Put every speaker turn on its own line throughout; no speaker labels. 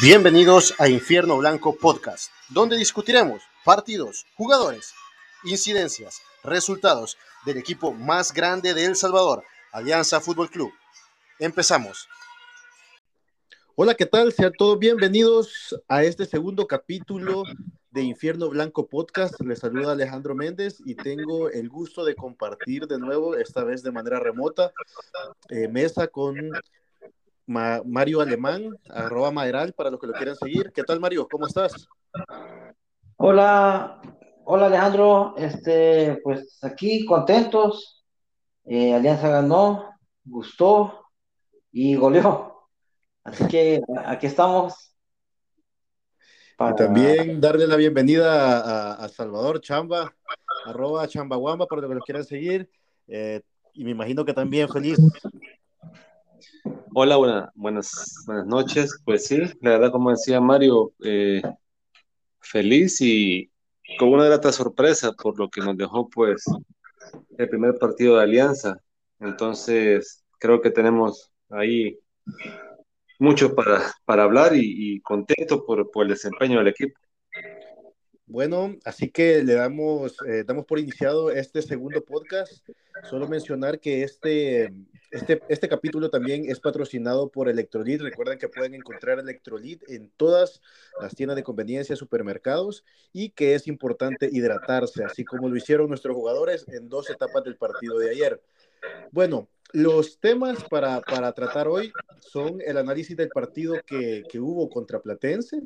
Bienvenidos a Infierno Blanco Podcast, donde discutiremos partidos, jugadores, incidencias, resultados del equipo más grande de El Salvador, Alianza Fútbol Club. Empezamos. Hola, ¿qué tal? Sean todos bienvenidos a este segundo capítulo de Infierno Blanco Podcast. Les saluda Alejandro Méndez y tengo el gusto de compartir de nuevo, esta vez de manera remota, eh, mesa con Mario Alemán, arroba Maderal, para los que lo quieran seguir. ¿Qué tal, Mario? ¿Cómo estás?
Hola, hola Alejandro, este, pues aquí contentos. Eh, Alianza ganó, gustó y goleó. Así que aquí estamos.
Y también darle la bienvenida a, Salvador Chamba, arroba Chambaguamba, para los que lo quieran seguir. Eh, y me imagino que también feliz
Hola, buenas, buenas noches. Pues sí, la verdad, como decía Mario, eh, feliz y con una grata sorpresa por lo que nos dejó, pues, el primer partido de Alianza. Entonces, creo que tenemos ahí mucho para, para hablar y, contento por, por el desempeño del equipo.
Bueno, así que le damos, eh, damos por iniciado este segundo podcast. Solo mencionar que este, este, este capítulo también es patrocinado por Electrolit. Recuerden que pueden encontrar Electrolit en todas las tiendas de conveniencia, supermercados y que es importante hidratarse, así como lo hicieron nuestros jugadores en dos etapas del partido de ayer. Bueno, los temas para, para tratar hoy son el análisis del partido que, que hubo contra Platense,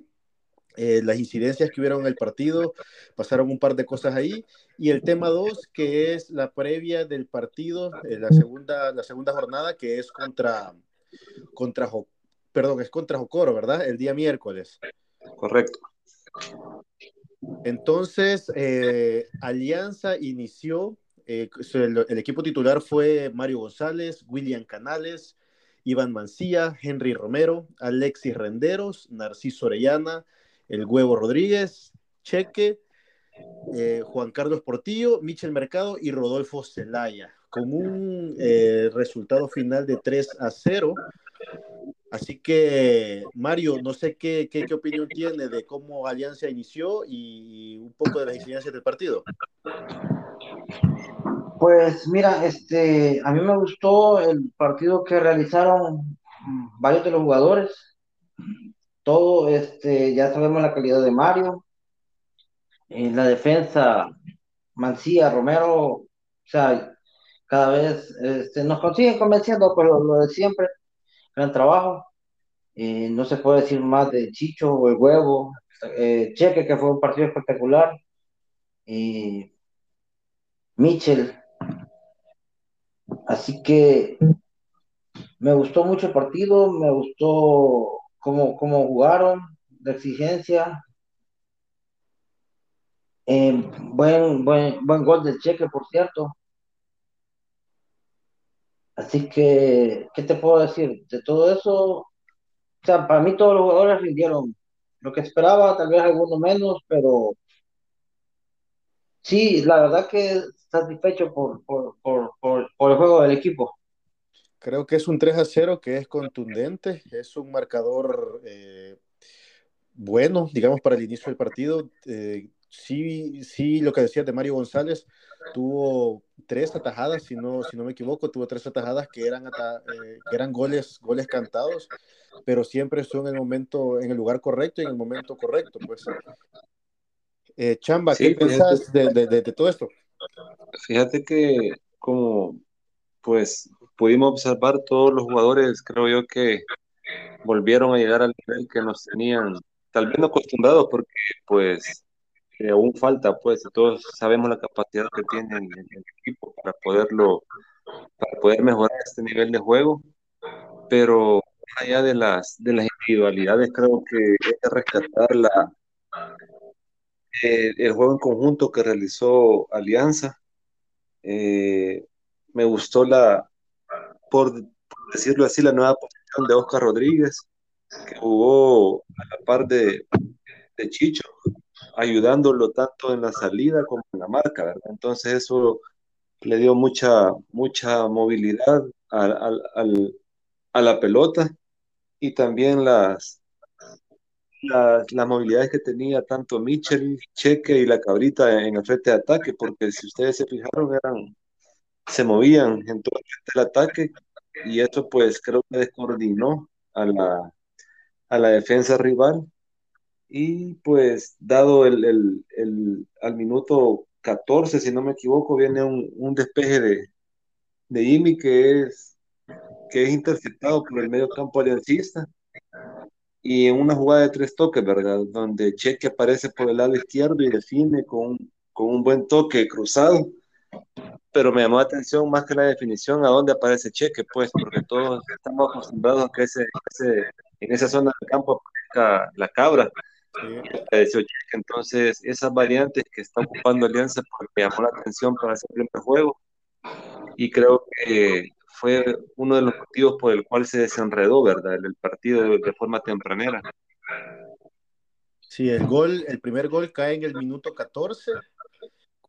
eh, las incidencias que hubieron en el partido, pasaron un par de cosas ahí. Y el tema dos, que es la previa del partido, eh, la, segunda, la segunda jornada, que es contra, contra, perdón, es contra Jocoro, ¿verdad? El día miércoles.
Correcto.
Entonces, eh, Alianza inició, el, el equipo titular fue Mario González, William Canales, Iván Mancía, Henry Romero, Alexis Renderos, Narciso Orellana, el Huevo Rodríguez, Cheque, eh, Juan Carlos Portillo, Michel Mercado y Rodolfo Zelaya, con un eh, resultado final de 3 a 0. Así que, Mario, no sé qué, qué, opinión tiene de cómo Alianza inició y un poco de las incidencias del partido.
Pues mira, este, a mí me gustó el partido que realizaron varios de los jugadores todo, este, ya sabemos la calidad de Mario. En la defensa, Mancía, Romero, o sea, cada vez este, nos consiguen convenciendo, pero lo de siempre, gran trabajo. Eh, no se puede decir más de Chicho o el huevo, eh, Cheque, que fue un partido espectacular. y Mitchell. Así que me gustó mucho el partido, me gustó cómo, cómo jugaron, la exigencia. Eh, buen, buen, buen gol del cheque, por cierto. Así que, ¿qué te puedo decir? De todo eso, o sea, para mí todos los jugadores rindieron lo que esperaba, tal vez algunos menos, pero sí, la verdad que satisfecho por, por, por, por el juego del equipo.
Creo que es un 3 a 0 que es contundente, es un marcador eh, bueno, digamos, para el inicio del partido. Eh, sí, sí, lo que decías de Mario González, tuvo tres atajadas, si no, si no me equivoco, tuvo tres atajadas que eran, eh, que eran goles, goles cantados, pero siempre estuvo en el momento, en el lugar correcto y en el momento correcto, pues. Chamba, ¿qué pensás de, de todo esto?
Fíjate que como pues pudimos observar todos los jugadores, creo yo que volvieron a llegar al nivel que nos tenían, tal vez no acostumbrados, porque pues eh, aún falta, pues todos sabemos la capacidad que tiene el, equipo para poderlo, para poder mejorar este nivel de juego, pero allá de las, de las individualidades, creo que hay que rescatar la, eh, el juego en conjunto que realizó Alianza. Eh, me gustó la, por, decirlo así, la nueva posición de Oscar Rodríguez, que jugó a la par de, de Chicho, ayudándolo tanto en la salida como en la marca, ¿verdad? Entonces eso le dio mucha, mucha movilidad a, a la pelota y también las, las, las movilidades que tenía tanto Mitchell, Cheque y la Cabrita en el frente de ataque, porque si ustedes se fijaron, eran, se movían en todo el ataque y eso pues creo que descoordinó a la, a la defensa rival y pues dado el, el, el, al minuto 14, si no me equivoco, viene un, un despeje de, de Imi que es, que es interceptado por el medio campo aliancista y en una jugada de tres toques, ¿verdad? Donde Cheque aparece por el lado izquierdo y define con, con un buen toque cruzado. Pero me llamó la atención más que la definición a dónde aparece Cheque, pues, porque todos estamos acostumbrados a que ese, ese en esa zona del campo aparezca la cabra. Sí. Entonces, esas variantes que está ocupando Alianza pues, me llamó la atención para ese primer juego. Y creo que fue uno de los motivos por el cual se desenredó, ¿verdad? El, partido de, de, forma tempranera.
Sí, el gol, el primer gol cae en el minuto 14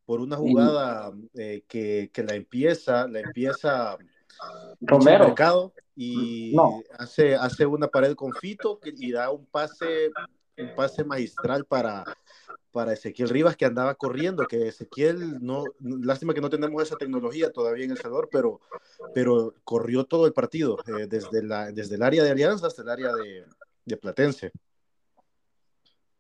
por una jugada eh, que, que, la empieza, la empieza
Romero
Mercado y no. hace, hace una pared con Fito y da un pase, un pase magistral para, para Ezequiel Rivas que andaba corriendo, que Ezequiel no, lástima que no tenemos esa tecnología todavía en El Salvador, pero, pero corrió todo el partido, eh, desde, la, desde el área de Alianza hasta el área de, de Platense.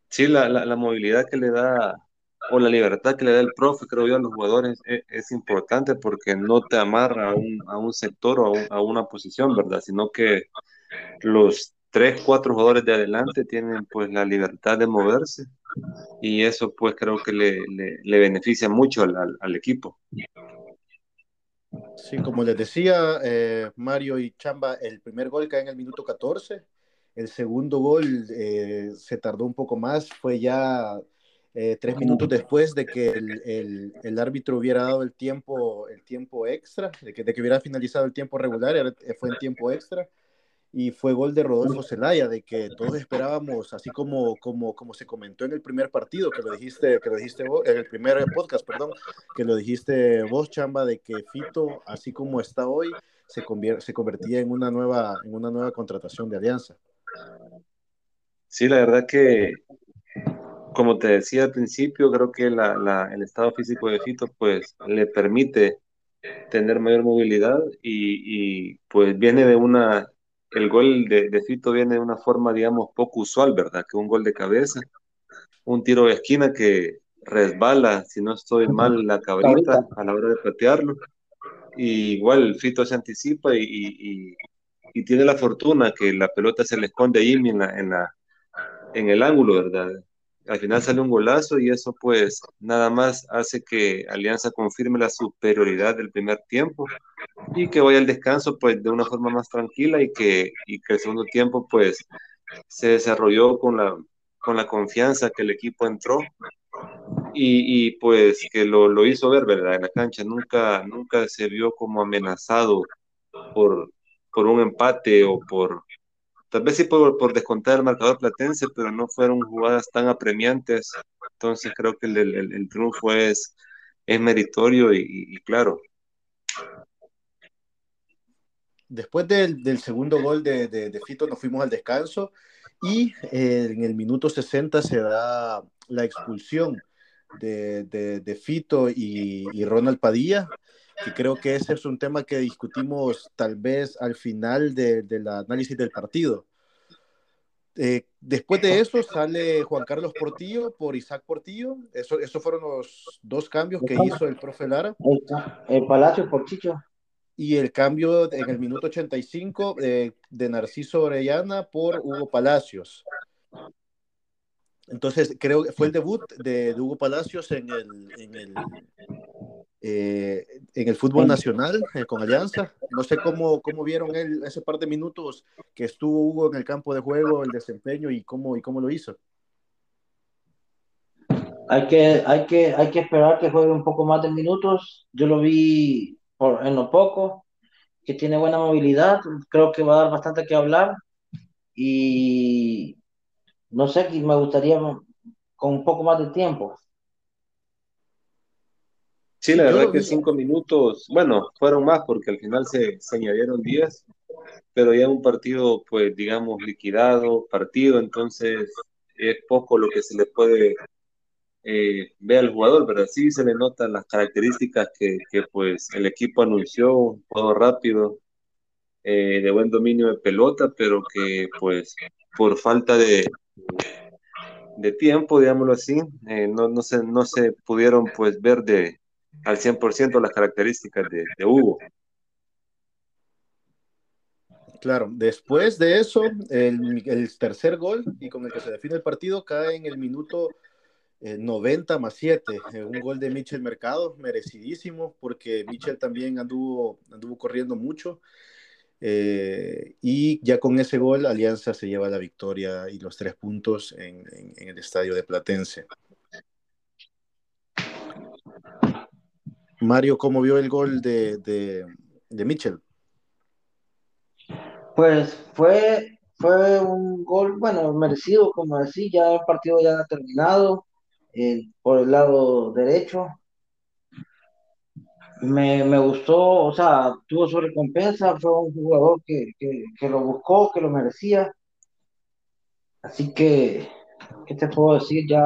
Sí, la, la, la, movilidad que le da, o la libertad que le da el profe, creo yo, a los jugadores es, es importante porque no te amarra a un, a un sector o a, un, a una posición, ¿verdad? Sino que los tres, cuatro jugadores de adelante tienen pues la libertad de moverse y eso pues creo que le, le, le beneficia mucho al, al, al, equipo.
Sí, como les decía eh, Mario y Chamba, el primer gol cae en el minuto 14, el segundo gol eh, se tardó un poco más, fue ya eh, tres minutos después de que el, el, el, árbitro hubiera dado el tiempo, el tiempo extra, de que, de que hubiera finalizado el tiempo regular, fue en tiempo extra y fue gol de Rodolfo Zelaya, de que todos esperábamos, así como, como, como se comentó en el primer partido, que lo dijiste, que lo dijiste vos, en el primer podcast, perdón, que lo dijiste vos, Chamba, de que Fito, así como está hoy, se, se convertía en una, nueva, en una nueva contratación de Alianza.
Sí, la verdad que, como te decía al principio, creo que la, la, el estado físico de Fito, pues, le permite tener mayor movilidad y, y pues viene de una el gol de, de, Fito viene de una forma, digamos, poco usual, ¿verdad? Que un gol de cabeza, un tiro de esquina que resbala, si no estoy mal, la cabrita a la hora de patearlo. Y igual Fito se anticipa y, y, y tiene la fortuna que la pelota se le esconde ahí en, la, en, la, en el ángulo, ¿verdad? Al final sale un golazo y eso pues nada más hace que Alianza confirme la superioridad del primer tiempo y que vaya al descanso pues de una forma más tranquila y que, y que el segundo tiempo pues se desarrolló con la, con la confianza que el equipo entró y, y pues que lo, lo, hizo ver, ¿verdad? En la cancha nunca, nunca se vio como amenazado por, por un empate o por, tal vez sí por, por, descontar el marcador platense, pero no fueron jugadas tan apremiantes. Entonces creo que el, el, el triunfo es, es meritorio y, claro.
Después del, del segundo gol de, de, de, Fito nos fuimos al descanso y eh, en el minuto 60 se da la expulsión de, de Fito y, y Ronald Padilla que creo que ese es un tema que discutimos tal vez al final del de, de análisis del partido. Eh, después de eso sale Juan Carlos Portillo por Isaac Portillo. Eso, esos fueron los dos cambios que hizo el profe Lara.
El Palacio por Chicho.
Y el cambio en el minuto 85 eh, de Narciso Orellana por Hugo Palacios. Entonces, creo que fue el debut de, de Hugo Palacios en el, en el, eh, en el fútbol nacional eh, con Alianza. No sé cómo, cómo vieron él ese par de minutos que estuvo Hugo en el campo de juego, el desempeño y cómo, y cómo lo hizo.
Hay que, hay, que, hay que esperar que juegue un poco más de minutos. Yo lo vi por, en lo poco, que tiene buena movilidad, creo que va a dar bastante que hablar. Y no sé, me gustaría con un poco más de tiempo.
Sí, la verdad que cinco minutos, bueno, fueron más porque al final se, se añadieron diez, pero ya un partido, pues, digamos, liquidado, partido, entonces es poco lo que se le puede eh, ver al jugador, pero sí se le notan las características que, que pues el equipo anunció, un juego rápido, eh, de buen dominio de pelota, pero que pues por falta de, de tiempo, digámoslo así, eh, no, no, se, no se pudieron pues ver de, al 100% las características de, Hugo.
Claro, después de eso, el, el, tercer gol y con el que se define el partido cae en el minuto 90 eh, más 7, eh, un gol de Michel Mercado, merecidísimo, porque Michel también anduvo, anduvo corriendo mucho. Eh, y ya con ese gol, Alianza se lleva la victoria y los tres puntos en, en el estadio de Platense. Mario, ¿cómo vio el gol de, de, Mitchell?
Pues fue, fue un gol, bueno, merecido, como decía, ya el partido ya ha terminado eh, por el lado derecho. Me, me, gustó, o sea, tuvo su recompensa, fue un jugador que, que, que, lo buscó, que lo merecía. Así que, ¿qué te puedo decir? Ya,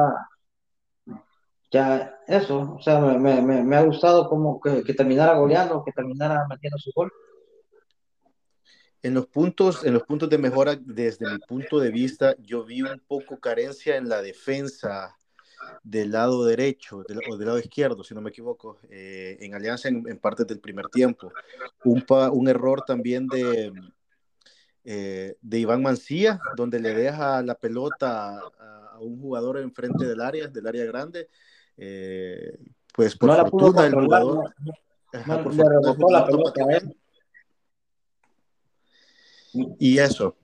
ya eso, o sea, me, me, me ha gustado como que, que, terminara goleando, que terminara metiendo su gol.
En los puntos, en los puntos de mejora, desde mi punto de vista, yo vi un poco carencia en la defensa del lado derecho del, o del lado izquierdo, si no me equivoco, eh, en Alianza en, en parte del primer tiempo. Un, pa, un error también de, eh, de Iván Mancía, donde le deja la pelota a, a un jugador enfrente del área, del área grande, eh, pues por
no
fortuna el jugador,
no, ajá, por fortuna, el jugador
y eso.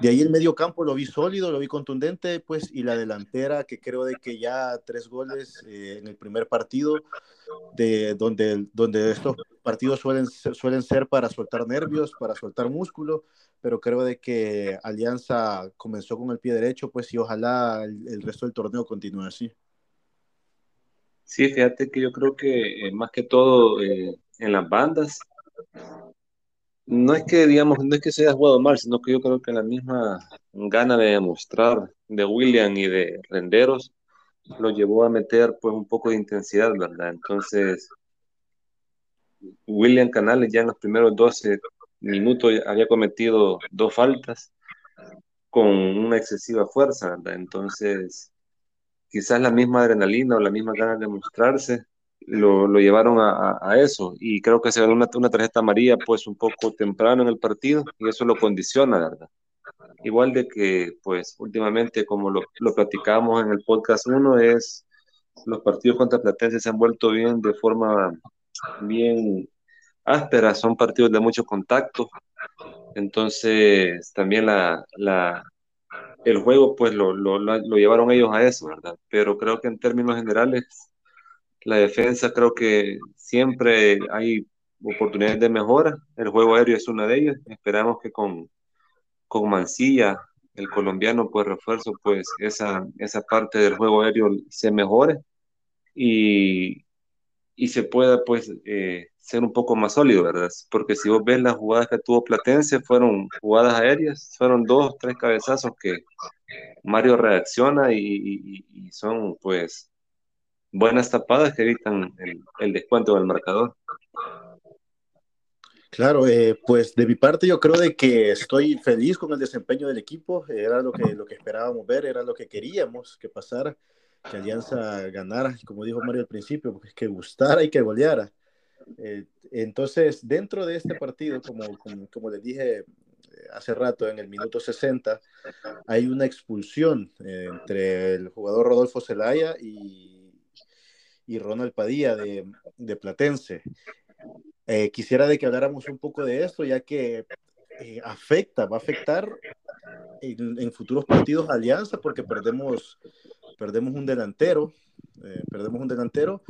De ahí el medio campo lo vi sólido, lo vi contundente, pues, y la delantera, que creo de que ya tres goles eh, en el primer partido, de donde, donde estos partidos suelen, suelen ser para soltar nervios, para soltar músculo, pero creo de que Alianza comenzó con el pie derecho, pues, y ojalá el, el resto del torneo continúe así.
Sí, fíjate que yo creo que eh, más que todo eh, en las bandas, no es que, digamos, no es que se haya jugado mal, sino que yo creo que la misma gana de demostrar de William y de Renderos lo llevó a meter pues un poco de intensidad, ¿verdad? Entonces, William Canales ya en los primeros 12 minutos había cometido dos faltas con una excesiva fuerza, ¿verdad? Entonces, quizás la misma adrenalina o la misma ganas de mostrarse lo, lo llevaron a, a, eso y creo que se ganó una, una, tarjeta amarilla pues un poco temprano en el partido y eso lo condiciona, ¿verdad? Igual de que pues últimamente como lo, lo platicamos en el podcast 1 es los partidos contra Platense se han vuelto bien de forma bien áspera, son partidos de mucho contacto, entonces también la, la, el juego pues lo, lo, lo, llevaron ellos a eso, ¿verdad? Pero creo que en términos generales la defensa creo que siempre hay oportunidades de mejora, el juego aéreo es una de ellas, esperamos que con, con Mancilla, el colombiano pues refuerzo pues esa, esa parte del juego aéreo se mejore. Y, y se pueda pues eh, ser un poco más sólido, ¿verdad? Porque si vos ves las jugadas que tuvo Platense, fueron jugadas aéreas, fueron dos, tres cabezazos que Mario reacciona y, son pues buenas tapadas que evitan el, el descuento del marcador.
Claro, eh, pues de mi parte yo creo de que estoy feliz con el desempeño del equipo, era lo que, lo que esperábamos ver, era lo que queríamos que pasara, que Alianza ganara, como dijo Mario al principio, pues que gustara y que goleara. Eh, entonces, dentro de este partido, como, como, les dije eh, hace rato, en el minuto 60, hay una expulsión eh, entre el jugador Rodolfo Zelaya y, y Ronald Padilla de, de Platense. Quisiera de que habláramos un poco de esto, ya que eh, afecta, va a afectar en, futuros partidos Alianza, porque perdemos, perdemos un delantero, eh, perdemos un delantero,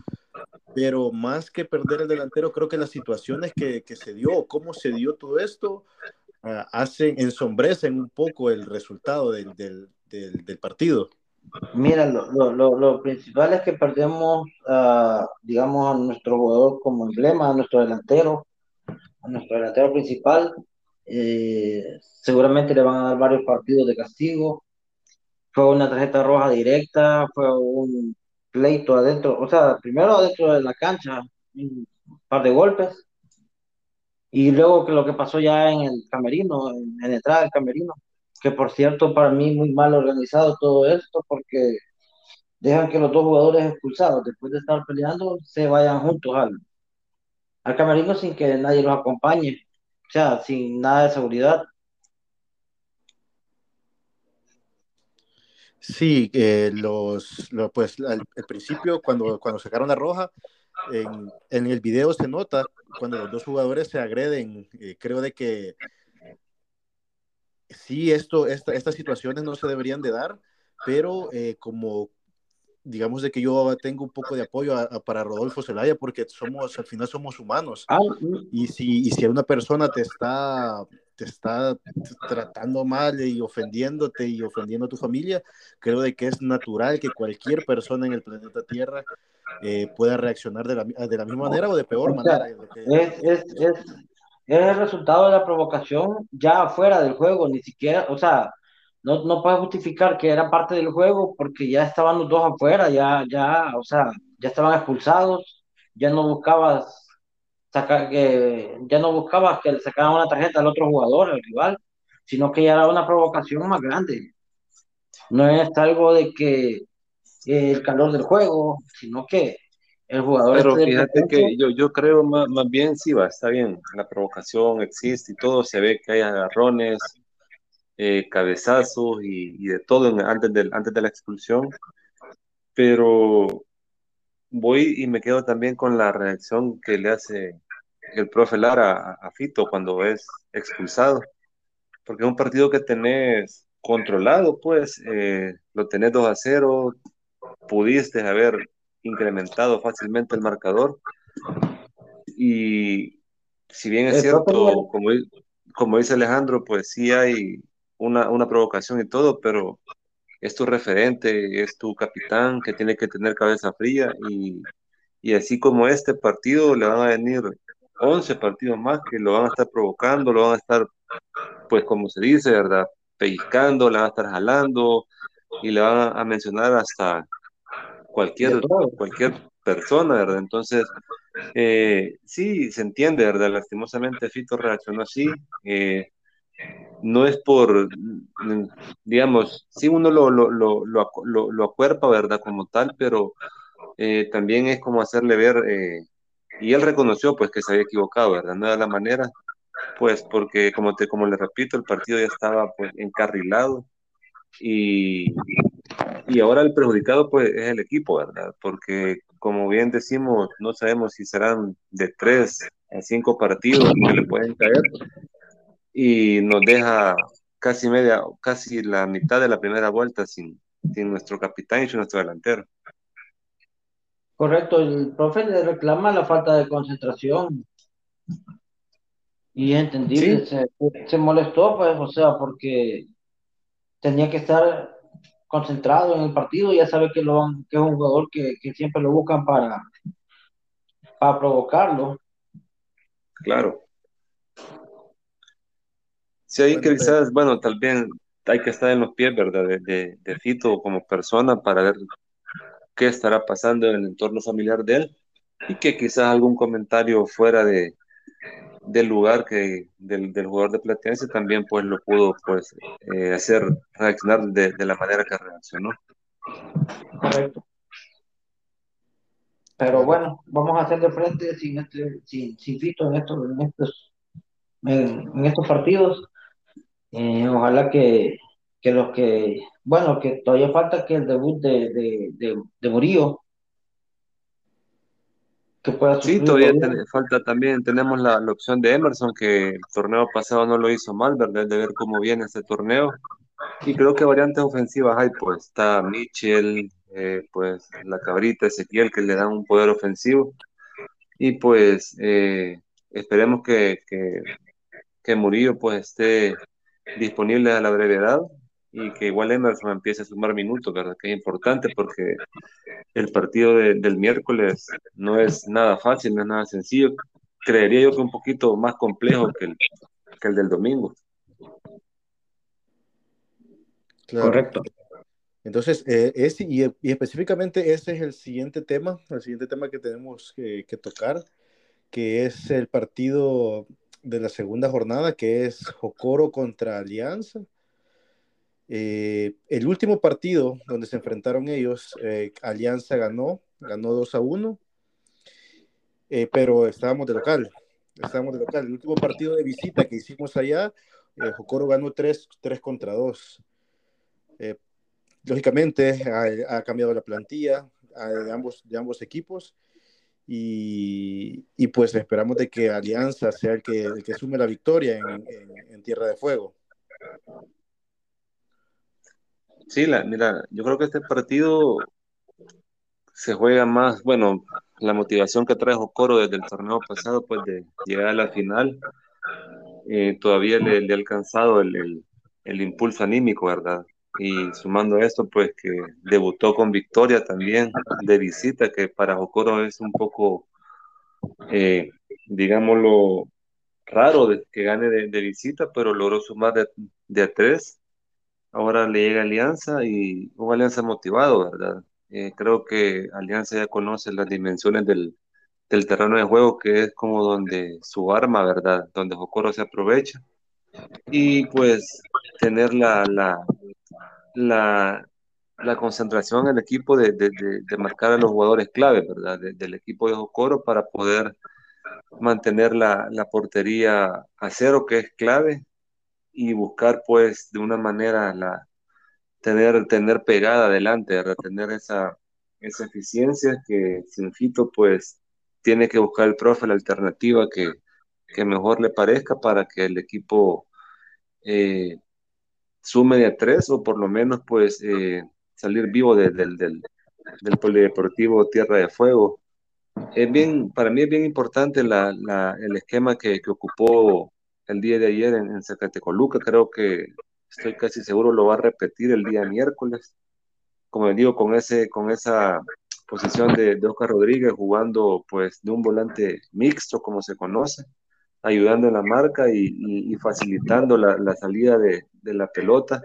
pero más que perder el delantero, creo que las situaciones que, que se dio, cómo se dio todo esto, uh, hacen, ensombrecen un poco el resultado del, del, del, partido.
Mira, lo, lo, lo, principal es que perdemos, uh, digamos, a nuestro jugador como emblema, a nuestro delantero, a nuestro delantero principal. Eh, seguramente le van a dar varios partidos de castigo. fue una tarjeta roja directa, fue un pleito adentro, o sea, primero adentro de la cancha, un par de golpes, y luego que lo que pasó ya en el camerino, en, en entrada del camerino, que por cierto para mí muy mal organizado todo esto, porque dejan que los dos jugadores expulsados, después de estar peleando, se vayan juntos al, al camerino sin que nadie los acompañe, o sea, sin nada de seguridad.
Sí, eh, los, lo- pues al, principio cuando, cuando sacaron la roja, en, el video se nota cuando los dos jugadores se agreden, eh, creo de que sí, esto, esta, estas situaciones no se deberían de dar, pero eh, como digamos de que yo tengo un poco de apoyo a- a- para Rodolfo Zelaya porque somos, al final somos humanos.
Ah,
Y si, y si una persona te está, te está tratando mal y ofendiéndote y ofendiendo a tu familia, creo de que es natural que cualquier persona en el planeta Tierra eh, pueda reaccionar de la, de la misma manera o de peor
O sea,
manera.
es, es, es, es el resultado de la provocación ya fuera del juego, ni siquiera, o sea, no, no puedes justificar que era parte del juego porque ya estaban los dos afuera, ya, ya, o sea, ya estaban expulsados, ya no buscabas sacar que, ya no buscabas que le sacaran una tarjeta al otro jugador, al rival, sino que ya era una provocación más grande. No es algo de que eh, el calor del juego, sino que el jugador
Pero
este
fíjate que yo, yo creo más, más bien sí va, está bien, la provocación existe y todo, se ve que hay agarrones, eh, cabezazos y, y de todo en- antes, del, antes de la expulsión, pero voy y me quedo también con la reacción que le hace el profe Lara a, a Fito cuando es expulsado, porque es un partido que tenés controlado, pues, eh, lo tenés 2 a 0, pudiste haber incrementado fácilmente el marcador. Y si bien es cierto, como, como dice Alejandro, pues sí hay una, una provocación y todo, pero es tu referente, es tu capitán que tiene que tener cabeza fría y, y así como este partido le van a venir 11 partidos más que lo van a estar provocando, lo van a estar, pues como se dice, ¿verdad? Pellizcando, le van a estar jalando y le van a, mencionar hasta cualquier, cualquier persona, ¿verdad? Entonces, eh, sí, se entiende, ¿verdad? Lastimosamente Fito reaccionó así. eh, no es por, mm, digamos, sí uno lo, lo, lo, lo, acu- lo- lo acuerpa, ¿verdad? Como tal, pero eh, también es como hacerle ver, eh, y él reconoció pues que se había equivocado, ¿verdad? No era la manera, pues porque como te, como le repito, el partido ya estaba pues encarrilado y, y ahora el perjudicado pues es el equipo, ¿verdad? Porque como bien decimos, no sabemos si serán de tres a cinco partidos que le pueden caer y nos deja casi media, casi la mitad de la primera vuelta sin, sin nuestro capitán y sin nuestro delantero.
Correcto, el profe le reclama la falta de concentración y entendible, se, se molestó, pues, o sea, porque tenía que estar concentrado en el partido, ya sabe que, lo, que es un jugador que, que siempre lo buscan para, para provocarlo.
Claro. Sí, que
Bueno,
quizás, bueno, tal vez hay que estar en los pies, ¿verdad? De, de, de Fito como persona para ver qué estará pasando en el entorno familiar de él y que quizás algún comentario fuera de, del lugar que del, del jugador de Platense también pues lo pudo pues eh, hacer reaccionar de, de la manera que reaccionó.
Correcto. Pero bueno, vamos a hacer de frente sin, este, sin, sin Fito en estos, en estos, en, en estos partidos. Eh, ojalá que, que los que, bueno, que todavía falta que el debut de, de, de, de Murillo, que pueda
Sí, todavía ten- falta también, tenemos la, la opción de Emerson, que el torneo pasado no lo hizo mal, ¿verdad? De ver cómo viene este torneo. Y creo que variantes ofensivas hay, pues está Mitchell, eh, pues la cabrita Ezequiel, que le dan un poder ofensivo. Y pues eh, esperemos que, que, que Murillo pues esté disponible a la brevedad y que igual Emerson empiece a sumar minutos, ¿verdad? Que es importante porque el partido de- del miércoles no es nada fácil, no es nada sencillo. Creería yo que un poquito más complejo que el, que el del domingo.
claro.
Correcto.
Entonces, eh, es, y, específicamente ese es el siguiente tema, el siguiente tema que tenemos que, tocar, que es el partido de la segunda jornada, que es Jocoro contra Alianza. Eh, el último partido donde se enfrentaron ellos, eh, Alianza ganó, ganó 2 a 1, pero estábamos de local, estábamos de local. El último partido de visita que hicimos allá, Jocoro ganó 3, 3 contra 2 lógicamente ha, cambiado la plantilla de, ambos, de ambos equipos y, pues esperamos de que Alianza sea el que, el que sume la victoria en, en, Tierra de Fuego.
Sí, la, mira, yo creo que este partido se juega más, bueno, la motivación que trae Jocoro desde el torneo pasado, pues de llegar a la final, eh, todavía le, le, ha alcanzado el, el impulso anímico, ¿verdad? Y sumando esto, pues que debutó con victoria también de visita, que para Jocoro es un poco, eh, digámoslo, raro de, que gane de, visita, pero logró sumar de, de, a tres. Ahora le llega Alianza y una Alianza motivado, ¿verdad? Eh, creo que Alianza ya conoce las dimensiones del, del terreno de juego, que es como donde su arma, ¿verdad? Donde Jocoro se aprovecha. Y pues tener la, la, la, la concentración en el equipo de, de, de, marcar a los jugadores clave, ¿verdad? del equipo de Jocoro para poder mantener la, la, portería a cero, que es clave, y buscar pues de una manera la tener, tener pegada adelante, ¿verdad? tener esa, esa eficiencia que Sinfito pues tiene que buscar el profe la alternativa que, que mejor le parezca para que el equipo eh, sume de tres o por lo menos pues eh, salir vivo del, del, polideportivo Tierra de Fuego. Es bien, para mí es bien importante la, la, el esquema que, que, ocupó el día de ayer en, en Zacatecoluca. Creo que estoy casi seguro lo va a repetir el día miércoles. Como digo, con, ese, con esa posición de, de Oscar Rodríguez jugando pues de un volante mixto como se conoce ayudando en la marca y, facilitando la, salida de, la pelota.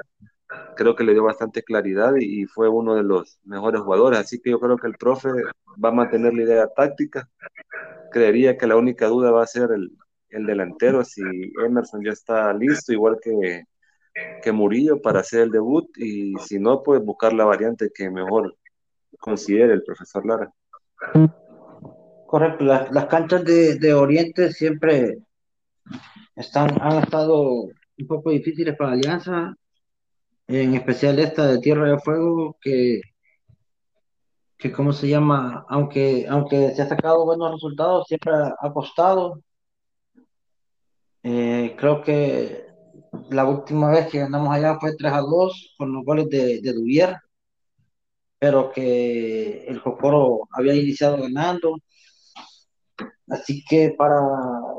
Creo que le dio bastante claridad y, fue uno de los mejores jugadores. Así que yo creo que el profe va a mantener la idea táctica. Creería que la única duda va a ser el, delantero, si Emerson ya está listo, igual que, que Murillo, para hacer el debut. Y si no, pues buscar la variante que mejor considere el profesor Lara.
Correcto, las, las canchas de, de, Oriente siempre están, han estado un poco difíciles para Alianza, en especial esta de Tierra de Fuego, que, que ¿cómo se llama? Aunque, aunque se ha sacado buenos resultados, siempre ha costado. Eh, creo que la última vez que ganamos allá fue 3 a 2 con los goles de, de Duvier, pero que el Jocoro había iniciado ganando Así que para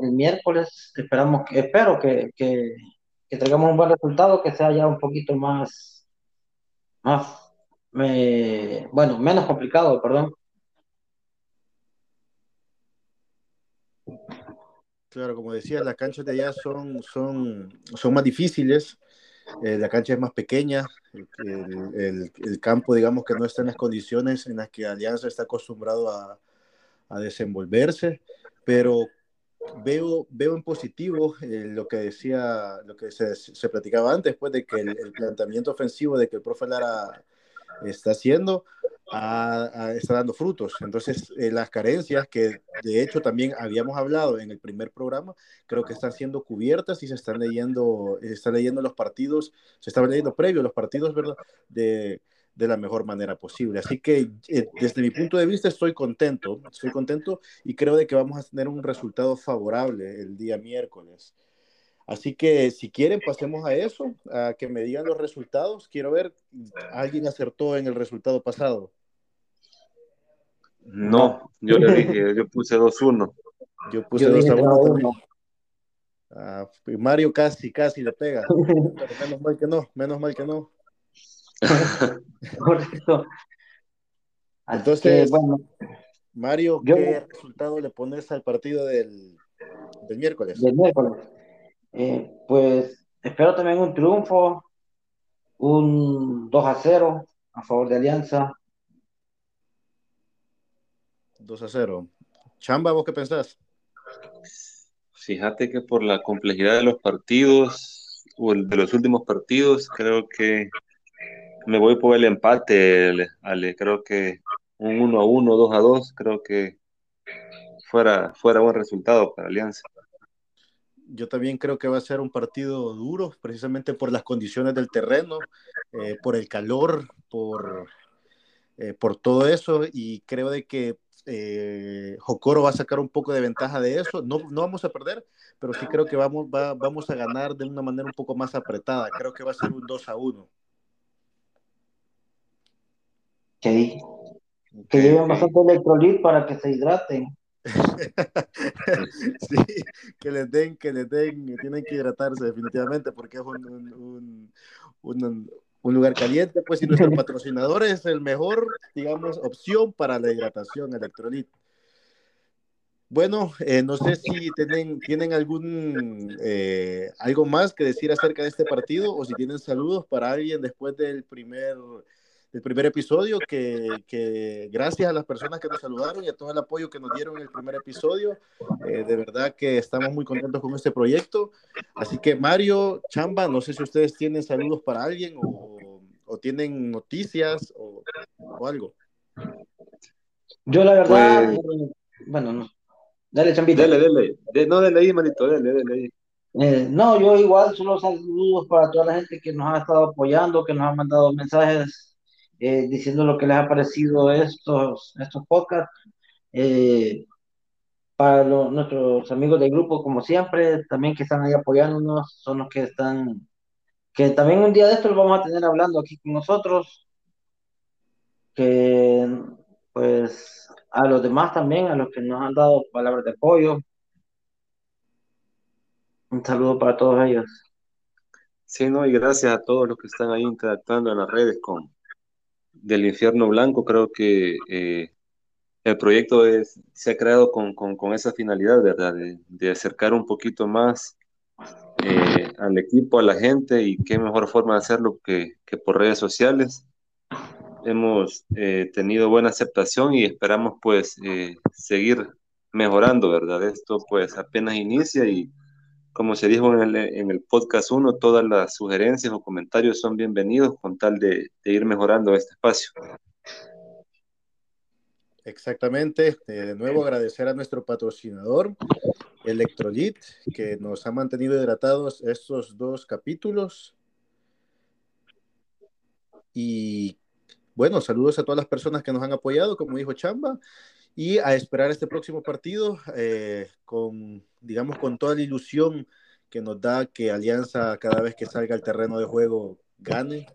el miércoles esperamos, espero que, que, que traigamos un buen resultado, que sea ya un poquito más, más, bueno, menos complicado, perdón.
Claro, como decía, las canchas de allá son, son, son más difíciles, eh, la cancha es más pequeña, el, el, el, campo digamos que no está en las condiciones en las que Alianza está acostumbrado a, a desenvolverse pero veo, veo en positivo eh, lo que decía, lo que se, se platicaba antes, pues, de que el, planteamiento ofensivo de que el profe Lara está haciendo está dando frutos. Entonces, eh, las carencias que de hecho también habíamos hablado en el primer programa, creo que están siendo cubiertas y se están leyendo, se están leyendo los partidos, se estaban leyendo previo los partidos, ¿verdad? De, de la mejor manera posible. Así que eh, desde mi punto de vista estoy contento, estoy contento y creo de que vamos a tener un resultado favorable el día miércoles. Así que si quieren pasemos a eso, a que me digan los resultados. Quiero ver, ¿alguien acertó en el resultado pasado?
No, yo le dije, yo puse 2-1.
Yo puse 2-1 ah, Mario casi, casi le pega. menos mal que no, menos mal que no. Correcto. Entonces, bueno, Mario, ¿qué resultado le pones al partido del, del miércoles?
Del miércoles. Eh, pues espero también un triunfo, un 2 a 0 a favor de Alianza.
2 a 0. Chamba, ¿vos qué pensás?
Fíjate que por la complejidad de los partidos, o de los últimos partidos, creo que me voy por el empate, Ale. Creo que un 1 a 1, 2 a 2, creo que fuera, fuera buen resultado para Alianza.
Yo también creo que va a ser un partido duro, precisamente por las condiciones del terreno, eh, por el calor, por, eh, por todo eso, y creo de que eh, Jocoro va a sacar un poco de ventaja de eso. No, no vamos a perder, pero sí creo que vamos, va, vamos a ganar de una manera un poco más apretada. Creo que va a ser un 2 a 1.
Okay. Que lleven bastante electrolit para que se hidraten.
sí, que les den, que les den, tienen que hidratarse definitivamente porque es un, un, un, un lugar caliente, pues, y nuestro patrocinador es el mejor, digamos, opción para la hidratación electrolit. Bueno, eh, no sé si tienen, tienen algún eh, algo más que decir acerca de este partido o si tienen saludos para alguien después del primer el primer episodio, que, que, gracias a las personas que nos saludaron y a todo el apoyo que nos dieron en el primer episodio, eh, de verdad que estamos muy contentos con este proyecto. Así que Mario, Chamba, no sé si ustedes tienen saludos para alguien o, o tienen noticias o, o, algo.
Yo la verdad, pues, bueno, no. Dale, Chambita.
Dale, dale. no, dale ahí, manito, dale, dale ahí.
Eh, no, yo igual solo saludos para toda la gente que nos ha estado apoyando, que nos ha mandado mensajes eh, diciendo lo que les ha parecido estos, estos podcasts. Eh, para nuestros amigos del grupo, como siempre, también que están ahí apoyándonos, son los que están, que también un día de esto lo vamos a tener hablando aquí con nosotros, que pues a los demás también, a los que nos han dado palabras de apoyo. Un saludo para todos ellos.
Sí, no, y gracias a todos los que están ahí interactuando en las redes con, del infierno blanco, creo que eh, el proyecto es, se ha creado con, con, esa finalidad, ¿verdad? De, de acercar un poquito más eh, al equipo, a la gente, y qué mejor forma de hacerlo que, que por redes sociales. Hemos eh, tenido buena aceptación y esperamos pues seguir mejorando, ¿verdad? Esto pues apenas inicia y como se dijo en el, en el podcast 1, todas las sugerencias o comentarios son bienvenidos con tal de, de ir mejorando este espacio.
Exactamente. Eh, de nuevo agradecer a nuestro patrocinador, Electrolit, que nos ha mantenido hidratados estos dos capítulos. Y bueno, saludos a todas las personas que nos han apoyado, como dijo Chamba y a esperar este próximo partido eh, con, digamos, con toda la ilusión que nos da que Alianza cada vez que salga al terreno de juego gane.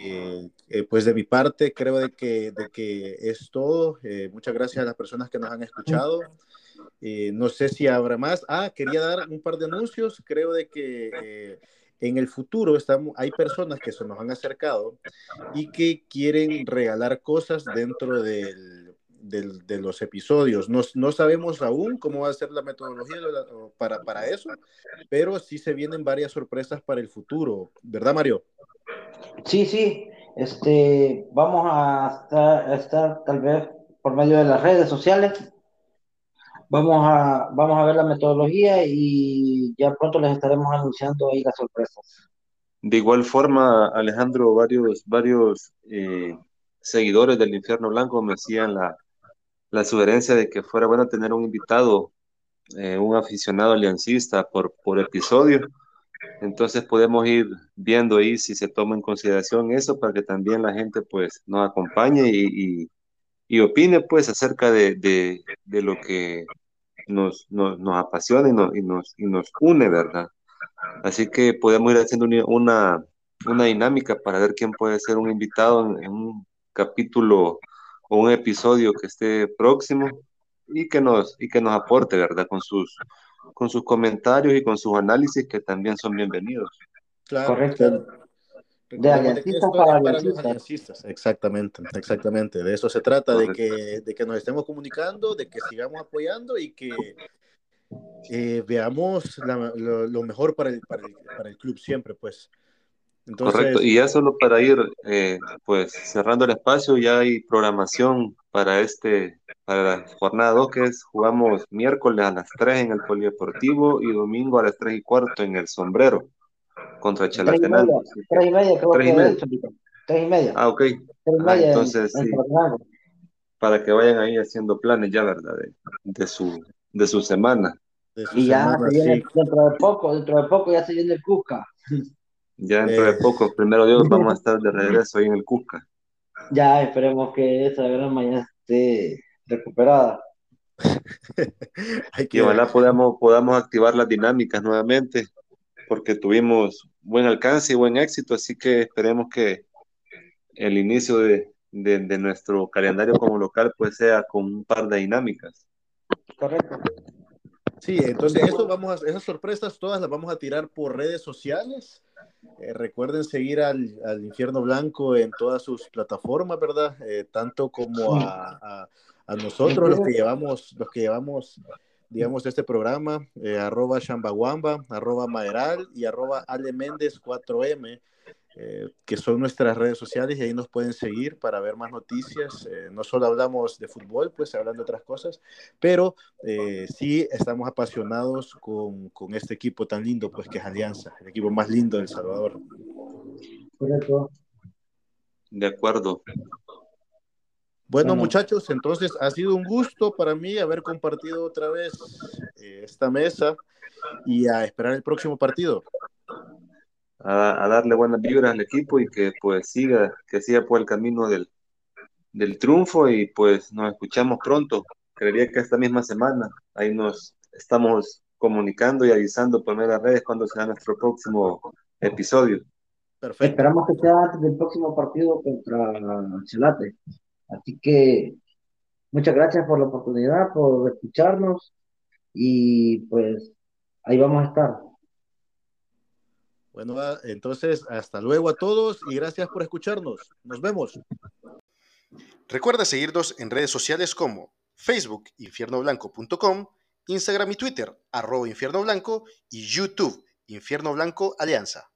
Eh, eh, pues de mi parte creo de que, de que es todo. Eh, muchas gracias a las personas que nos han escuchado. Eh, no sé si habrá más. Ah, quería dar un par de anuncios. Creo de que en el futuro estamos, hay personas que se nos han acercado y que quieren regalar cosas dentro del, del, de los episodios. No, no, sabemos aún cómo va a ser la metodología para, para eso, pero sí se vienen varias sorpresas para el futuro, ¿verdad, Mario?
Sí, sí. Este, vamos a estar, a estar tal vez por medio de las redes sociales. Vamos a, vamos a ver la metodología y ya pronto les estaremos anunciando ahí las sorpresas.
De igual forma, Alejandro, varios, varios eh, seguidores del Infierno Blanco me hacían la, la sugerencia de que fuera bueno tener un invitado, eh, un aficionado aliancista por, por episodio. Entonces podemos ir viendo ahí si se toma en consideración eso para que también la gente pues nos acompañe y, y, opine pues acerca de, de, de lo que nos, nos, nos apasiona y nos, y, nos, y nos une, ¿verdad? Así que podemos ir haciendo una, una dinámica para ver quién puede ser un invitado en un capítulo o un episodio que esté próximo y que nos, y que nos aporte, ¿verdad? Con sus, con sus comentarios y con sus análisis que también son bienvenidos.
Claro, Correcto. Claro. De aliancistas para, para los aliancistas, exactamente, exactamente. De eso se trata, de que, de que nos estemos comunicando, de que sigamos apoyando y que eh, veamos la, lo, lo, mejor para el, para, el, para el club siempre, pues.
Correcto, y ya solo para ir eh, pues cerrando el espacio, ya hay programación para este, para la jornada 2, que es jugamos miércoles a las 3 en el Polideportivo y domingo a las 3 y cuarto en el Sombrero contra Chalatenango.
3 y media, creo 3 y media. 3 y media.
Ah, ok. 3 y media ah, entonces, sí, para que vayan ahí haciendo planes ya, ¿verdad? De, de su, de su semana.
De su y ya semana, se viene, sí. dentro de poco, dentro de poco ya se viene el Cusca.
Ya dentro de eh. poco, primero Dios, vamos a estar de regreso ahí en el Cusca.
Ya, esperemos que esa gran mañana esté recuperada.
Hay que... Y ojalá podamos, podamos activar las dinámicas nuevamente, porque tuvimos buen alcance y buen éxito, así que esperemos que el inicio de, de, de nuestro calendario como local pues sea con un par de dinámicas.
Correcto.
Sí, entonces eso vamos a, esas sorpresas todas las vamos a tirar por redes sociales. Eh, recuerden seguir al, al, Infierno Blanco en todas sus plataformas, ¿verdad? Eh, tanto como a, a, nosotros, los que llevamos, los que llevamos, digamos, este programa, eh, arroba Shambawamba, arroba Maeral y arroba Ale 4M. Eh, que son nuestras redes sociales y ahí nos pueden seguir para ver más noticias. Eh, no solo hablamos de fútbol, pues hablando de otras cosas, pero eh, sí estamos apasionados con, con, este equipo tan lindo, pues que es Alianza, el equipo más lindo de El Salvador.
Correcto.
De acuerdo.
Bueno, muchachos, entonces ha sido un gusto para mí haber compartido otra vez esta mesa y a esperar el próximo partido
a, a, darle buenas vibras al equipo y que pues siga, que siga por el camino del, del triunfo y pues nos escuchamos pronto. Creería que esta misma semana ahí nos estamos comunicando y avisando por medio de las redes cuando será nuestro próximo episodio.
Perfecto. Esperamos que sea antes del próximo partido contra Chelate. Así que muchas gracias por la oportunidad, por escucharnos y pues ahí vamos a estar.
Bueno, entonces hasta luego a todos y gracias por escucharnos. Nos vemos. Recuerda seguirnos en redes sociales como Facebook infiernoblanco.com, Instagram y Twitter arroba infierno blanco y YouTube Infierno Blanco Alianza.